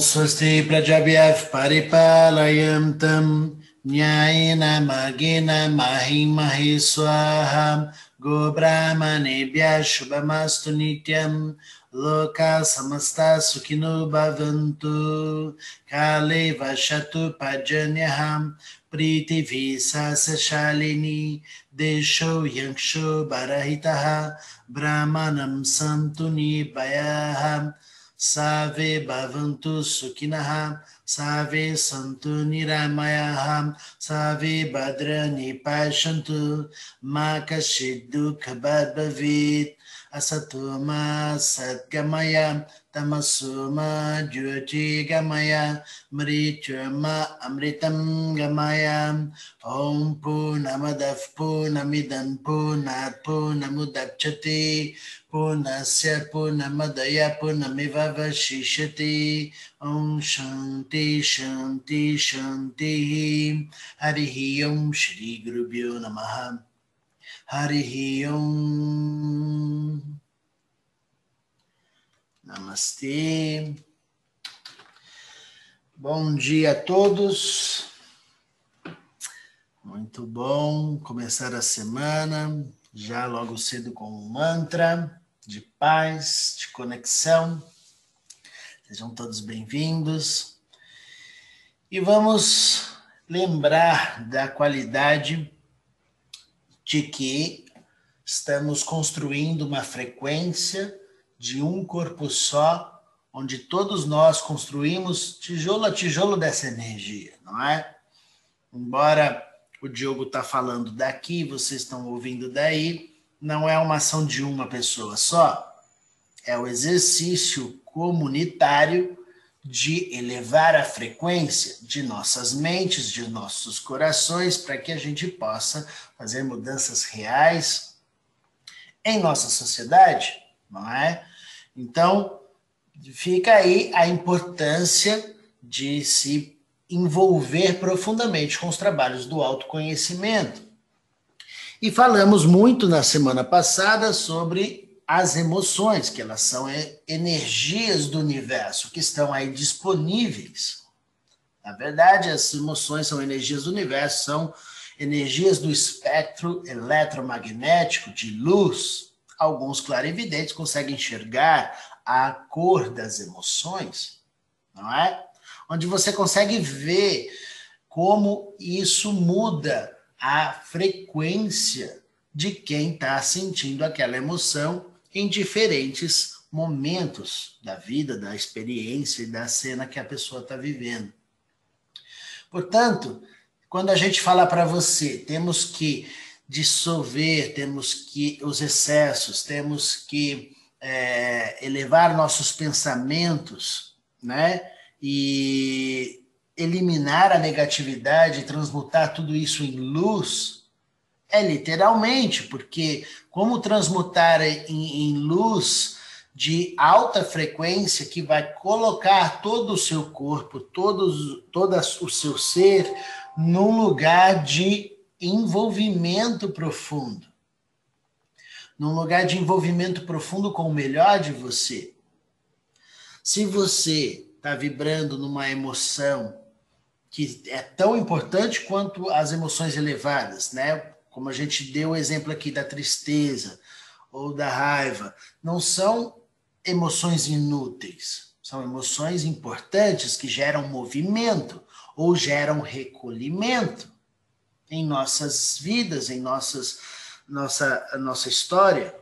स्वस्ति प्रजभ्यः परिपालयन्तं न्यायेन मार्गेण महि महि स्वाहा। गोब्राह्मणेभ्यः शुभमस्तु नित्यं। लोका समस्ता सुखिनो भवन्तु। काले वसतु पर्जन्यः। प्रीतिभिः शालिनी देशो यक्षो बरहितः। ब्राह्मणं सन्तु निर्भयाः Save Bhavantu Sukhinaha, Save Santu Niramayaha, Save Bhadrani Pashantu, Makashidukha Bhavit. Asatoma satgamaya tamasoma jyoji gamaya mrichuma amritam gamaya om punamadav punamidam punat punamudapchati punasya punamadaya punamivavashishati om shanti shanti shanti. Harihi om shri gurubhyo namaha. Harihi Namastê. Bom dia a todos. Muito bom começar a semana, já logo cedo com um mantra de paz, de conexão. Sejam todos bem-vindos. E vamos lembrar da qualidade de que estamos construindo uma frequência de um corpo só, onde todos nós construímos tijolo a tijolo dessa energia, não é? Embora o Diogo está falando daqui, vocês estão ouvindo daí, não é uma ação de uma pessoa só, é o exercício comunitário de elevar a frequência de nossas mentes, de nossos corações, para que a gente possa fazer mudanças reais em nossa sociedade, não é? Então, fica aí a importância de se envolver profundamente com os trabalhos do autoconhecimento. E falamos muito na semana passada sobre as emoções, que elas são energias do universo que estão aí disponíveis. Na verdade, as emoções são energias do universo, são energias do espectro eletromagnético de luz, alguns clarividentes conseguem enxergar a cor das emoções, não é? Onde você consegue ver como isso muda a frequência de quem está sentindo aquela emoção em diferentes momentos da vida, da experiência e da cena que a pessoa está vivendo. Portanto, quando a gente fala para você, temos que dissolver, temos que os excessos, temos que é, elevar nossos pensamentos, né? E eliminar a negatividade, transmutar tudo isso em luz, é literalmente, porque como transmutar em, em luz de alta frequência que vai colocar todo o seu corpo, todo, todo o seu ser num lugar de envolvimento profundo. Num lugar de envolvimento profundo com o melhor de você. Se você está vibrando numa emoção que é tão importante quanto as emoções elevadas, né? Como a gente deu o exemplo aqui da tristeza ou da raiva, não são emoções inúteis, são emoções importantes que geram movimento ou geram recolhimento em nossas vidas, em nossas, nossa, nossa história,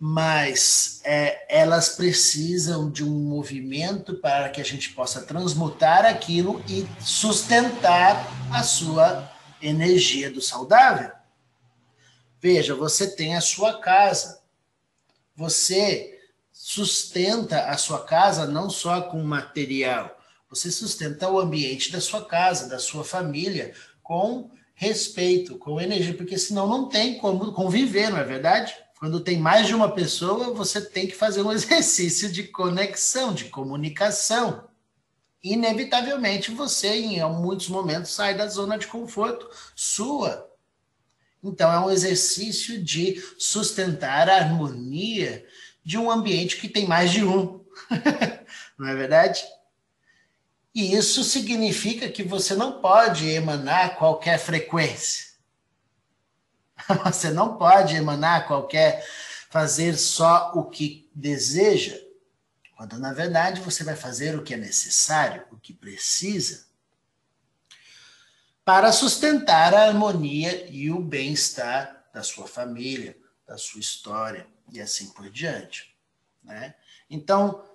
mas é, elas precisam de um movimento para que a gente possa transmutar aquilo e sustentar a sua energia do saudável. Veja, você tem a sua casa. Você sustenta a sua casa não só com material, você sustenta o ambiente da sua casa, da sua família, com respeito, com energia, porque senão não tem como conviver, não é verdade? Quando tem mais de uma pessoa, você tem que fazer um exercício de conexão, de comunicação. Inevitavelmente, você, em muitos momentos, sai da zona de conforto sua. Então, é um exercício de sustentar a harmonia de um ambiente que tem mais de um. não é verdade? E isso significa que você não pode emanar qualquer frequência. Você não pode emanar qualquer, fazer só o que deseja, quando na verdade você vai fazer o que é necessário, o que precisa, para sustentar a harmonia e o bem-estar da sua família, da sua história e assim por diante. Né? Então,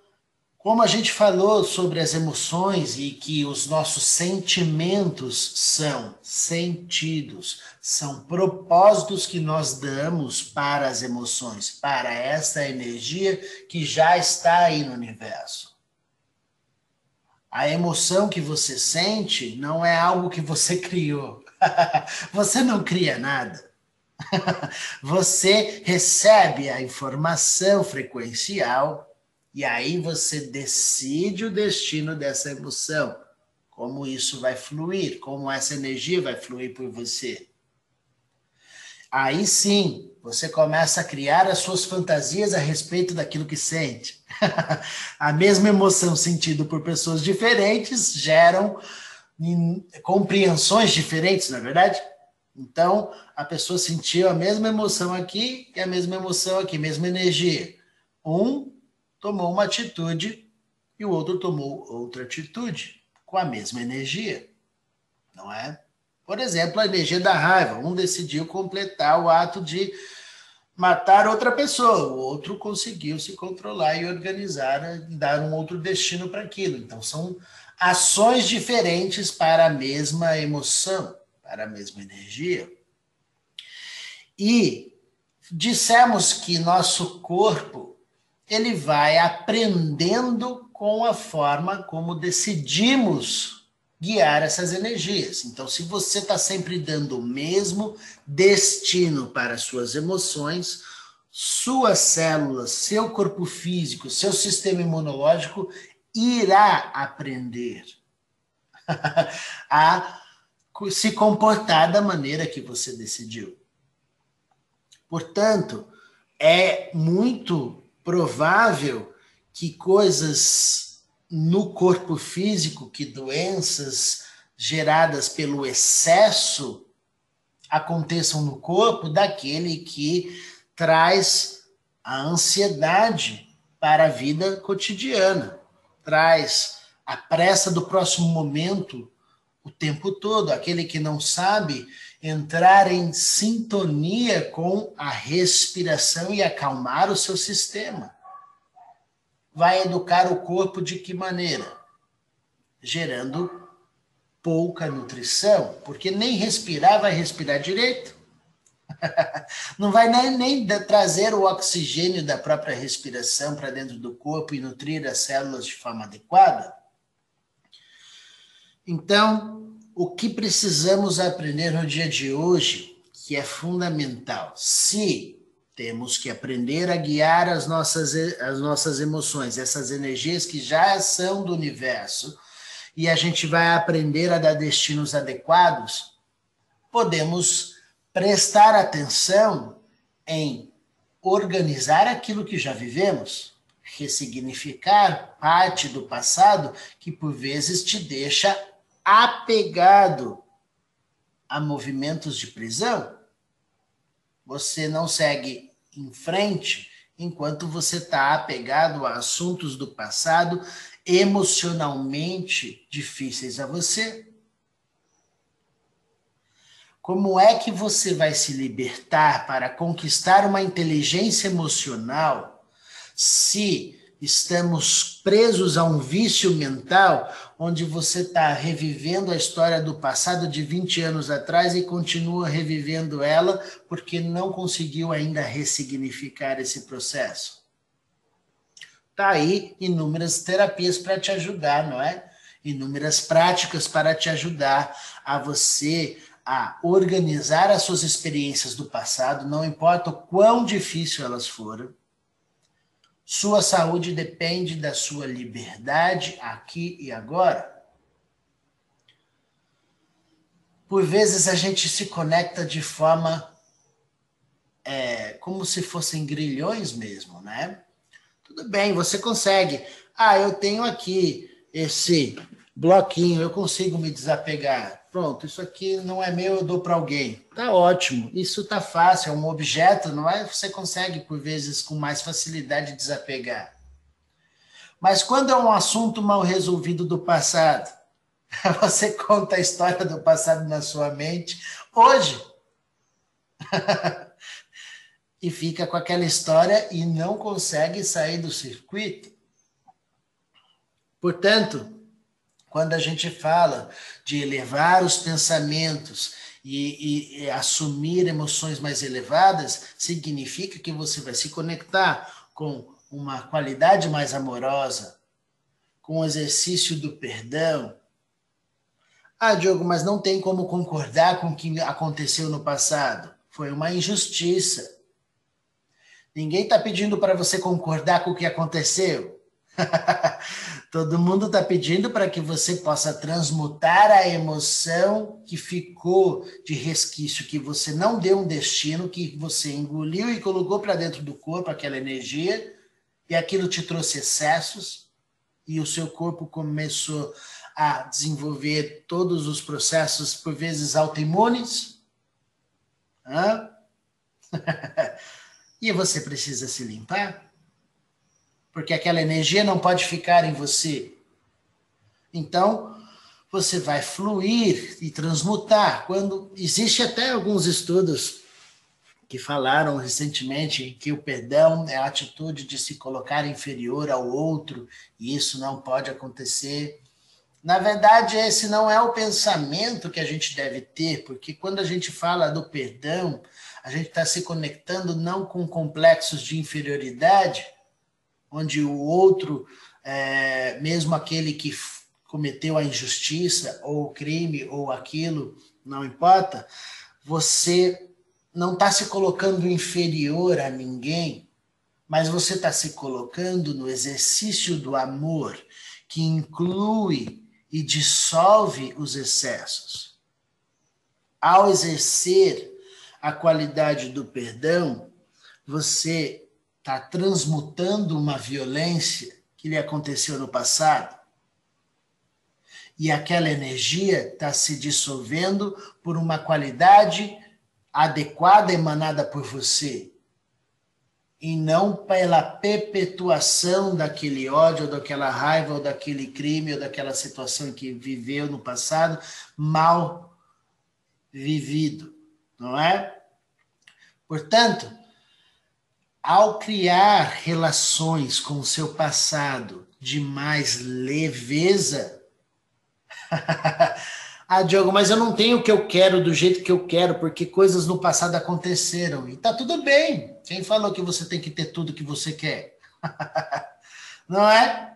como a gente falou sobre as emoções e que os nossos sentimentos são sentidos, são propósitos que nós damos para as emoções, para essa energia que já está aí no universo. A emoção que você sente não é algo que você criou. você não cria nada. você recebe a informação frequencial e aí você decide o destino dessa emoção, como isso vai fluir, como essa energia vai fluir por você. Aí sim, você começa a criar as suas fantasias a respeito daquilo que sente. a mesma emoção sentida por pessoas diferentes geram compreensões diferentes, na é verdade? Então, a pessoa sentiu a mesma emoção aqui e a mesma emoção aqui, mesma energia. Um tomou uma atitude e o outro tomou outra atitude com a mesma energia, não é? Por exemplo, a energia da raiva. Um decidiu completar o ato de matar outra pessoa, o outro conseguiu se controlar e organizar dar um outro destino para aquilo. Então, são ações diferentes para a mesma emoção, para a mesma energia. E dissemos que nosso corpo ele vai aprendendo com a forma como decidimos guiar essas energias. Então, se você está sempre dando o mesmo destino para suas emoções, suas células, seu corpo físico, seu sistema imunológico irá aprender a se comportar da maneira que você decidiu. Portanto, é muito provável que coisas no corpo físico, que doenças geradas pelo excesso aconteçam no corpo daquele que traz a ansiedade para a vida cotidiana, traz a pressa do próximo momento o tempo todo, aquele que não sabe entrar em sintonia com a respiração e acalmar o seu sistema. Vai educar o corpo de que maneira? Gerando pouca nutrição, porque nem respirar vai respirar direito. Não vai nem, nem trazer o oxigênio da própria respiração para dentro do corpo e nutrir as células de forma adequada. Então, o que precisamos aprender no dia de hoje, que é fundamental. Se temos que aprender a guiar as nossas, as nossas emoções, essas energias que já são do universo, e a gente vai aprender a dar destinos adequados, podemos prestar atenção em organizar aquilo que já vivemos, ressignificar parte do passado que por vezes te deixa apegado a movimentos de prisão, você não segue em frente enquanto você está apegado a assuntos do passado emocionalmente difíceis a você. Como é que você vai se libertar para conquistar uma inteligência emocional se estamos presos a um vício mental onde você está revivendo a história do passado de 20 anos atrás e continua revivendo ela porque não conseguiu ainda ressignificar esse processo. Tá aí inúmeras terapias para te ajudar, não é? Inúmeras práticas para te ajudar a você a organizar as suas experiências do passado, não importa o quão difícil elas foram sua saúde depende da sua liberdade aqui e agora. Por vezes a gente se conecta de forma é, como se fossem grilhões mesmo, né? Tudo bem, você consegue. Ah, eu tenho aqui esse bloquinho, eu consigo me desapegar. Pronto, isso aqui não é meu, eu dou para alguém. Tá ótimo, isso tá fácil, é um objeto, não é? Você consegue, por vezes, com mais facilidade desapegar. Mas quando é um assunto mal resolvido do passado, você conta a história do passado na sua mente hoje. e fica com aquela história e não consegue sair do circuito. Portanto, quando a gente fala de elevar os pensamentos e, e, e, assumir emoções mais elevadas, significa que você vai se conectar com uma qualidade mais amorosa, com o exercício do perdão. Ah, Diogo, mas não tem como concordar com o que aconteceu no passado. Foi uma injustiça. Ninguém está pedindo para você concordar com o que aconteceu. Todo mundo está pedindo para que você possa transmutar a emoção que ficou de resquício, que você não deu um destino, que você engoliu e colocou para dentro do corpo aquela energia, e aquilo te trouxe excessos, e o seu corpo começou a desenvolver todos os processos, por vezes autoimunes. E você precisa se limpar porque aquela energia não pode ficar em você. Então, você vai fluir e transmutar. Quando existe até alguns estudos que falaram recentemente que o perdão é a atitude de se colocar inferior ao outro, e isso não pode acontecer. Na verdade, esse não é o pensamento que a gente deve ter, porque quando a gente fala do perdão, a gente está se conectando não com complexos de inferioridade, onde o outro, é, mesmo aquele que cometeu a injustiça ou o crime ou aquilo, não importa, você não está se colocando inferior a ninguém, mas você está se colocando no exercício do amor, que inclui e dissolve os excessos. Ao exercer a qualidade do perdão, você está transmutando uma violência que lhe aconteceu no passado. E aquela energia está se dissolvendo por uma qualidade adequada emanada por você. E não pela perpetuação daquele ódio, daquela raiva, ou daquele crime, ou daquela situação que viveu no passado, mal vivido, não é? Portanto, ao criar relações com o seu passado de mais leveza. ah, Diogo, mas eu não tenho o que eu quero do jeito que eu quero, porque coisas no passado aconteceram. E tá tudo bem. Quem falou que você tem que ter tudo que você quer? não é?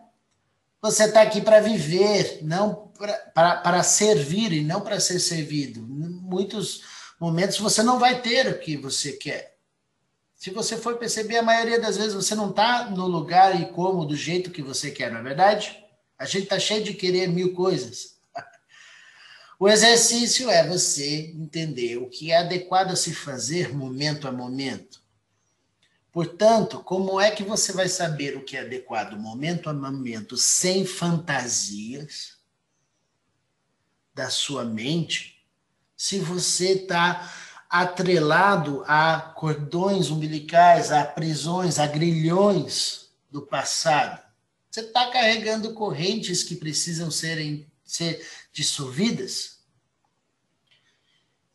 Você está aqui para viver, não para servir e não para ser servido. Em muitos momentos você não vai ter o que você quer. Se você for perceber, a maioria das vezes você não está no lugar e como do jeito que você quer, não é verdade? A gente está cheio de querer mil coisas. O exercício é você entender o que é adequado a se fazer momento a momento. Portanto, como é que você vai saber o que é adequado momento a momento sem fantasias da sua mente, se você está atrelado a cordões umbilicais, a prisões, a grilhões do passado. Você está carregando correntes que precisam serem, ser dissolvidas.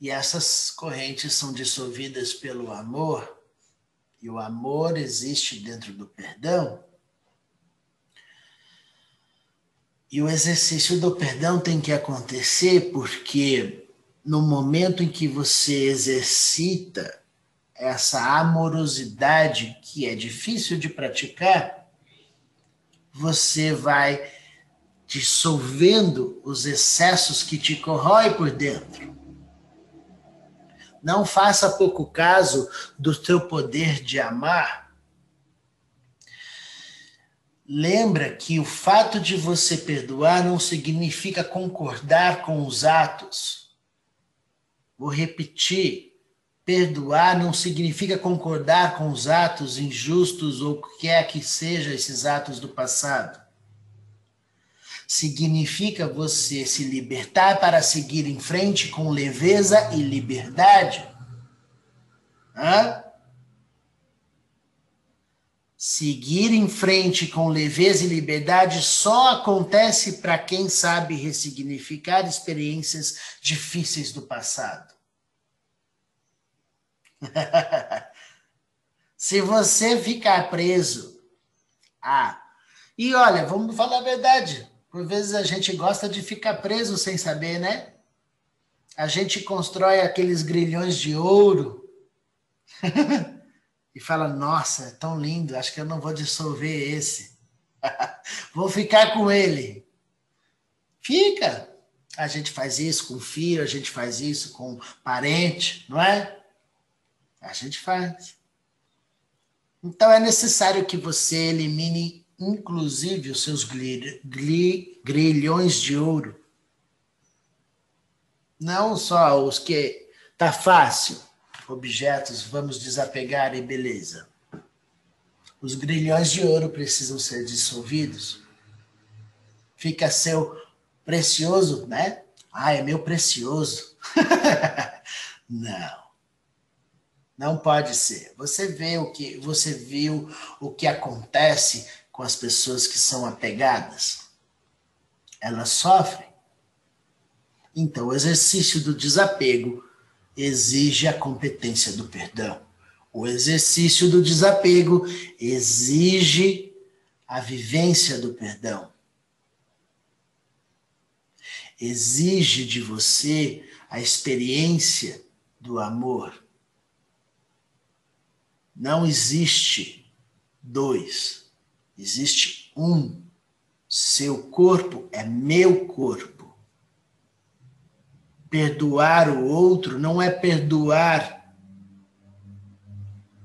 E essas correntes são dissolvidas pelo amor, e o amor existe dentro do perdão. E o exercício do perdão tem que acontecer porque no momento em que você exercita essa amorosidade que é difícil de praticar, você vai dissolvendo os excessos que te corroem por dentro. Não faça pouco caso do teu poder de amar. Lembra que o fato de você perdoar não significa concordar com os atos Vou repetir. Perdoar não significa concordar com os atos injustos ou o que quer que seja esses atos do passado. Significa você se libertar para seguir em frente com leveza e liberdade. Hã? Seguir em frente com leveza e liberdade só acontece para quem sabe ressignificar experiências difíceis do passado. Se você ficar preso. Ah, e olha, vamos falar a verdade. Por vezes a gente gosta de ficar preso sem saber, né? A gente constrói aqueles grilhões de ouro fala: Nossa, é tão lindo, acho que eu não vou dissolver esse. vou ficar com ele. Fica. A gente faz isso com filho, a gente faz isso com parente, não é? A gente faz. Então é necessário que você elimine, inclusive, os seus grilhões de ouro. Não só os que tá fácil, objetos, vamos desapegar e beleza. Os grilhões de ouro precisam ser dissolvidos. Fica seu precioso, né? Ah, é meu precioso. Não. Não pode ser. Você vê o que você viu o que acontece com as pessoas que são apegadas. Elas sofrem. Então, o exercício do desapego exige a competência do perdão. O exercício do desapego exige a vivência do perdão. Exige de você a experiência do amor. Não existe dois, existe um. Seu corpo é meu corpo. Perdoar o outro não é perdoar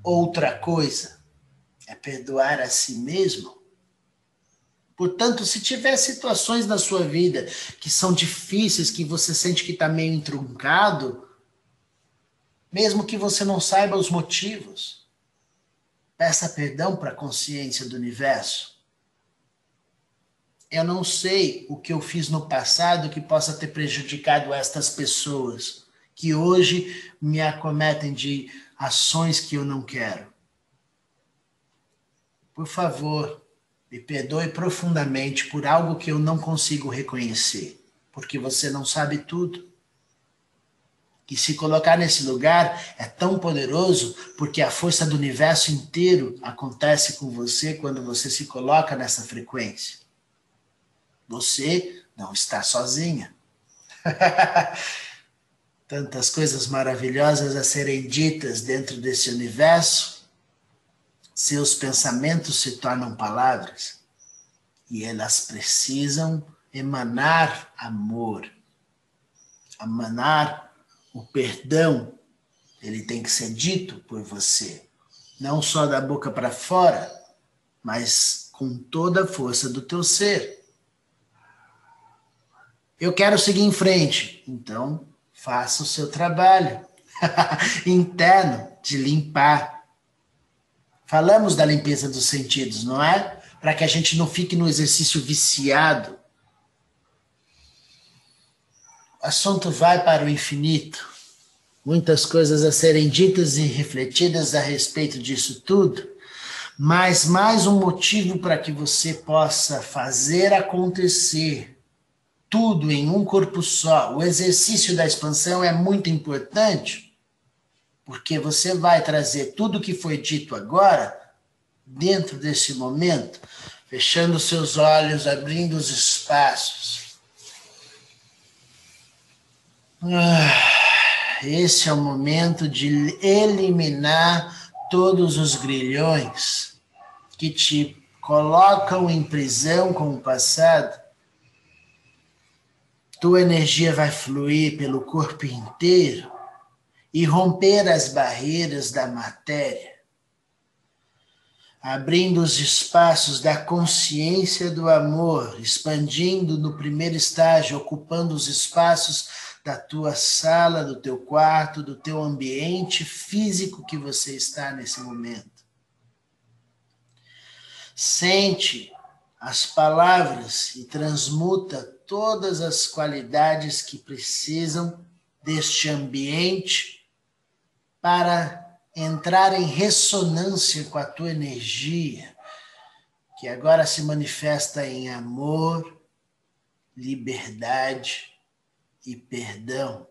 outra coisa, é perdoar a si mesmo. Portanto, se tiver situações na sua vida que são difíceis, que você sente que está meio entroncado, mesmo que você não saiba os motivos, Peça perdão para a consciência do universo. Eu não sei o que eu fiz no passado que possa ter prejudicado estas pessoas que hoje me acometem de ações que eu não quero. Por favor, me perdoe profundamente por algo que eu não consigo reconhecer, porque você não sabe tudo que se colocar nesse lugar é tão poderoso porque a força do universo inteiro acontece com você quando você se coloca nessa frequência. Você não está sozinha. Tantas coisas maravilhosas a serem ditas dentro desse universo. Seus pensamentos se tornam palavras e elas precisam emanar amor, emanar o perdão, ele tem que ser dito por você, não só da boca para fora, mas com toda a força do teu ser. Eu quero seguir em frente, então faça o seu trabalho interno de limpar. Falamos da limpeza dos sentidos, não é? Para que a gente não fique no exercício viciado assunto vai para o infinito. Muitas coisas a serem ditas e refletidas a respeito disso tudo, mas mais um motivo para que você possa fazer acontecer tudo em um corpo só. O exercício da expansão é muito importante, porque você vai trazer tudo que foi dito agora dentro desse momento, fechando seus olhos, abrindo os espaços ah, esse é o momento de eliminar todos os grilhões que te colocam em prisão com o passado. Tua energia vai fluir pelo corpo inteiro e romper as barreiras da matéria, abrindo os espaços da consciência do amor, expandindo no primeiro estágio, ocupando os espaços da tua sala, do teu quarto, do teu ambiente físico que você está nesse momento. Sente as palavras e transmuta todas as qualidades que precisam deste ambiente para entrar em ressonância com a tua energia, que agora se manifesta em amor, liberdade e perdão.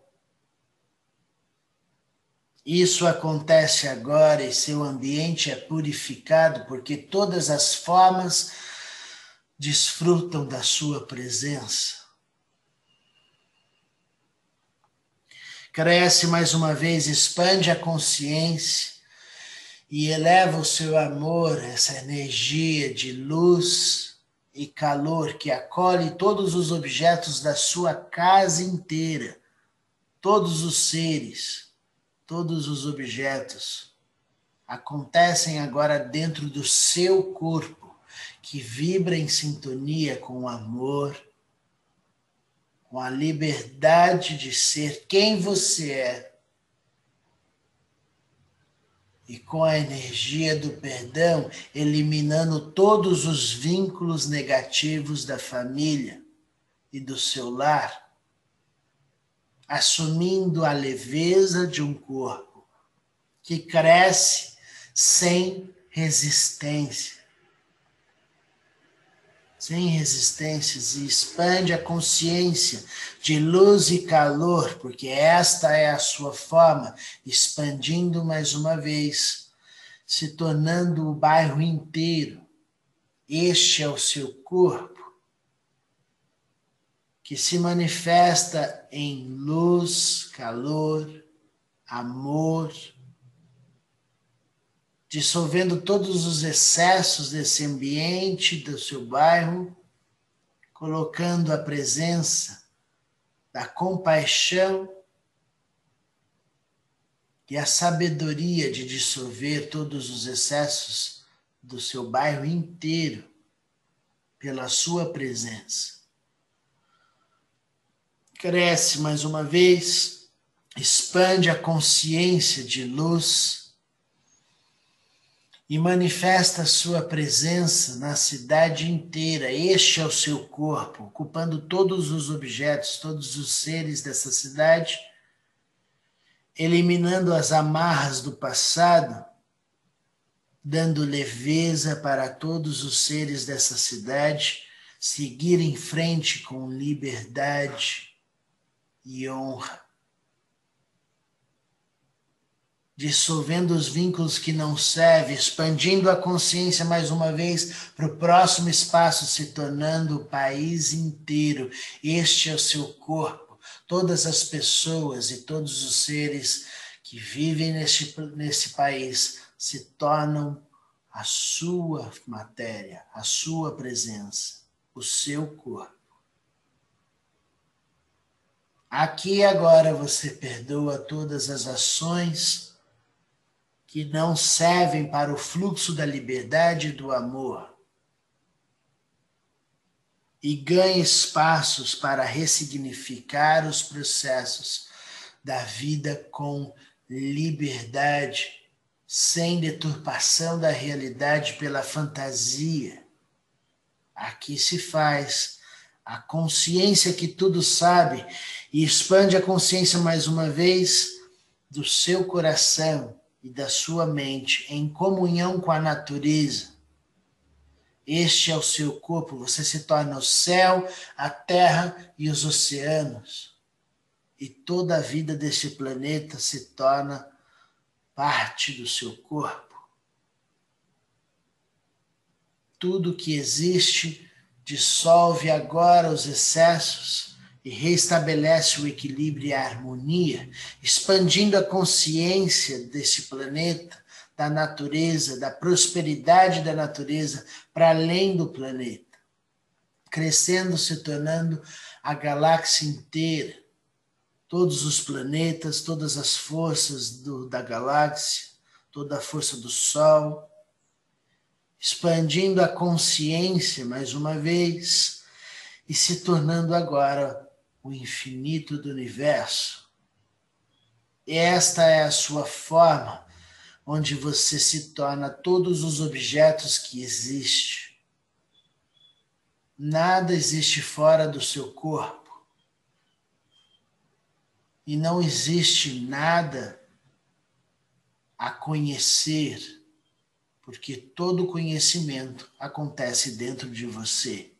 Isso acontece agora e seu ambiente é purificado porque todas as formas desfrutam da sua presença. Cresce mais uma vez, expande a consciência e eleva o seu amor, essa energia de luz e calor que acolhe todos os objetos da sua casa inteira, todos os seres, todos os objetos acontecem agora dentro do seu corpo, que vibra em sintonia com o amor, com a liberdade de ser quem você é e com a energia do perdão, eliminando todos os vínculos negativos da família e do seu lar, assumindo a leveza de um corpo que cresce sem resistência sem resistências e expande a consciência de luz e calor, porque esta é a sua forma, expandindo mais uma vez, se tornando o bairro inteiro. Este é o seu corpo, que se manifesta em luz, calor, amor, dissolvendo todos os excessos desse ambiente, do seu bairro, colocando a presença da compaixão e a sabedoria de dissolver todos os excessos do seu bairro inteiro pela sua presença. Cresce mais uma vez, expande a consciência de luz e manifesta a sua presença na cidade inteira. Este é o seu corpo, ocupando todos os objetos, todos os seres dessa cidade, eliminando as amarras do passado, dando leveza para todos os seres dessa cidade seguir em frente com liberdade e honra. Dissolvendo os vínculos que não servem, expandindo a consciência mais uma vez para o próximo espaço, se tornando o país inteiro. Este é o seu corpo. Todas as pessoas e todos os seres que vivem neste, nesse país se tornam a sua matéria, a sua presença, o seu corpo. Aqui e agora você perdoa todas as ações que não servem para o fluxo da liberdade e do amor. E ganhe espaços para ressignificar os processos da vida com liberdade, sem deturpação da realidade pela fantasia. Aqui se faz a consciência que tudo sabe e expande a consciência mais uma vez do seu coração e da sua mente em comunhão com a natureza. Este é o seu corpo, você se torna o céu, a terra e os oceanos. E toda a vida deste planeta se torna parte do seu corpo. Tudo que existe dissolve agora os excessos e restabelece o equilíbrio e a harmonia, expandindo a consciência desse planeta, da natureza, da prosperidade da natureza para além do planeta, crescendo, se tornando a galáxia inteira, todos os planetas, todas as forças do, da galáxia, toda a força do Sol, expandindo a consciência mais uma vez e se tornando agora o infinito do universo. Esta é a sua forma onde você se torna todos os objetos que existem. Nada existe fora do seu corpo. E não existe nada a conhecer, porque todo conhecimento acontece dentro de você.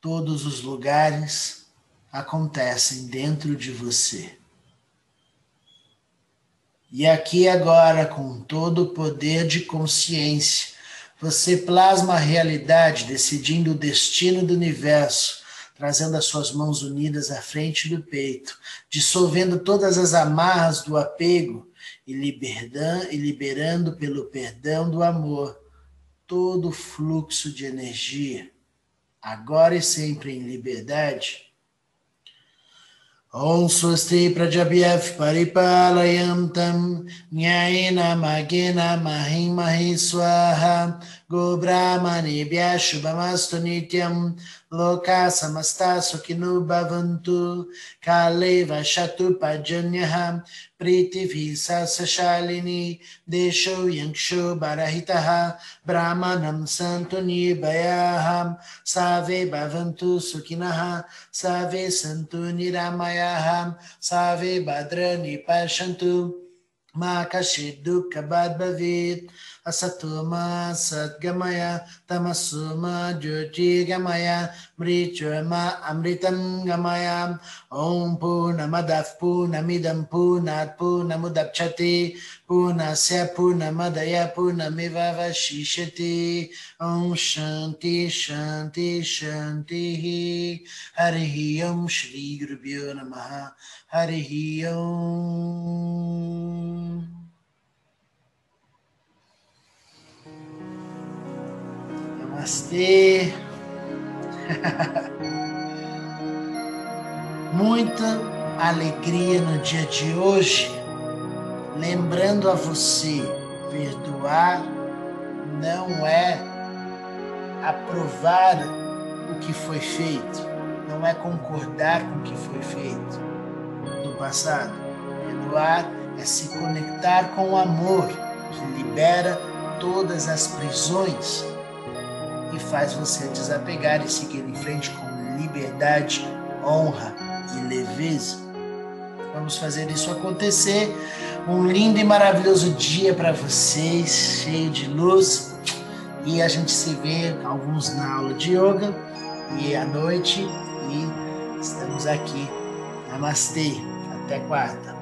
Todos os lugares acontecem dentro de você. E aqui agora, com todo o poder de consciência, você plasma a realidade, decidindo o destino do universo, trazendo as suas mãos unidas à frente do peito, dissolvendo todas as amarras do apego e liberando, e liberando pelo perdão do amor todo o fluxo de energia, agora e sempre em liberdade. Om Swasti Prajabhyav Paripalayam Tam Nyayena Magena Mahim Mahi Swaha Gobramani Shubhamastu Nityam Loka Samasta Bhavantu Kaleva Shatu Pajanyaha प्रीतिभिः सशालिनी देशो यक्षो बरहितः, ब्राह्मणं सन्तु निर्भयाः सर्वे भवन्तु सुखिनः सर्वे सन्तु निरामयाः सर्वे भद्र पश्यन्तु मा कश्चित् दुःखभाग् भवेत्। Asatoma satgamaya tamasuma jyotirgamaya mrichurma amritam gamaya om purnamadav purnamidam purnat purnamudapchati purnasya purnamadaya purnamiva vashishati om shanti shanti shanti harihi om shri gurubhyo namaha. Harihi om Namastê. Muita alegria no dia de hoje, lembrando a você: perdoar não é aprovar o que foi feito, não é concordar com o que foi feito no passado. Perdoar é se conectar com o amor que libera todas as prisões e faz você desapegar e seguir em frente com liberdade, honra e leveza. Vamos fazer isso acontecer. Um lindo e maravilhoso dia para vocês, cheio de luz. E a gente se vê alguns na aula de yoga e à noite. E estamos aqui. Namastê. Até quarta.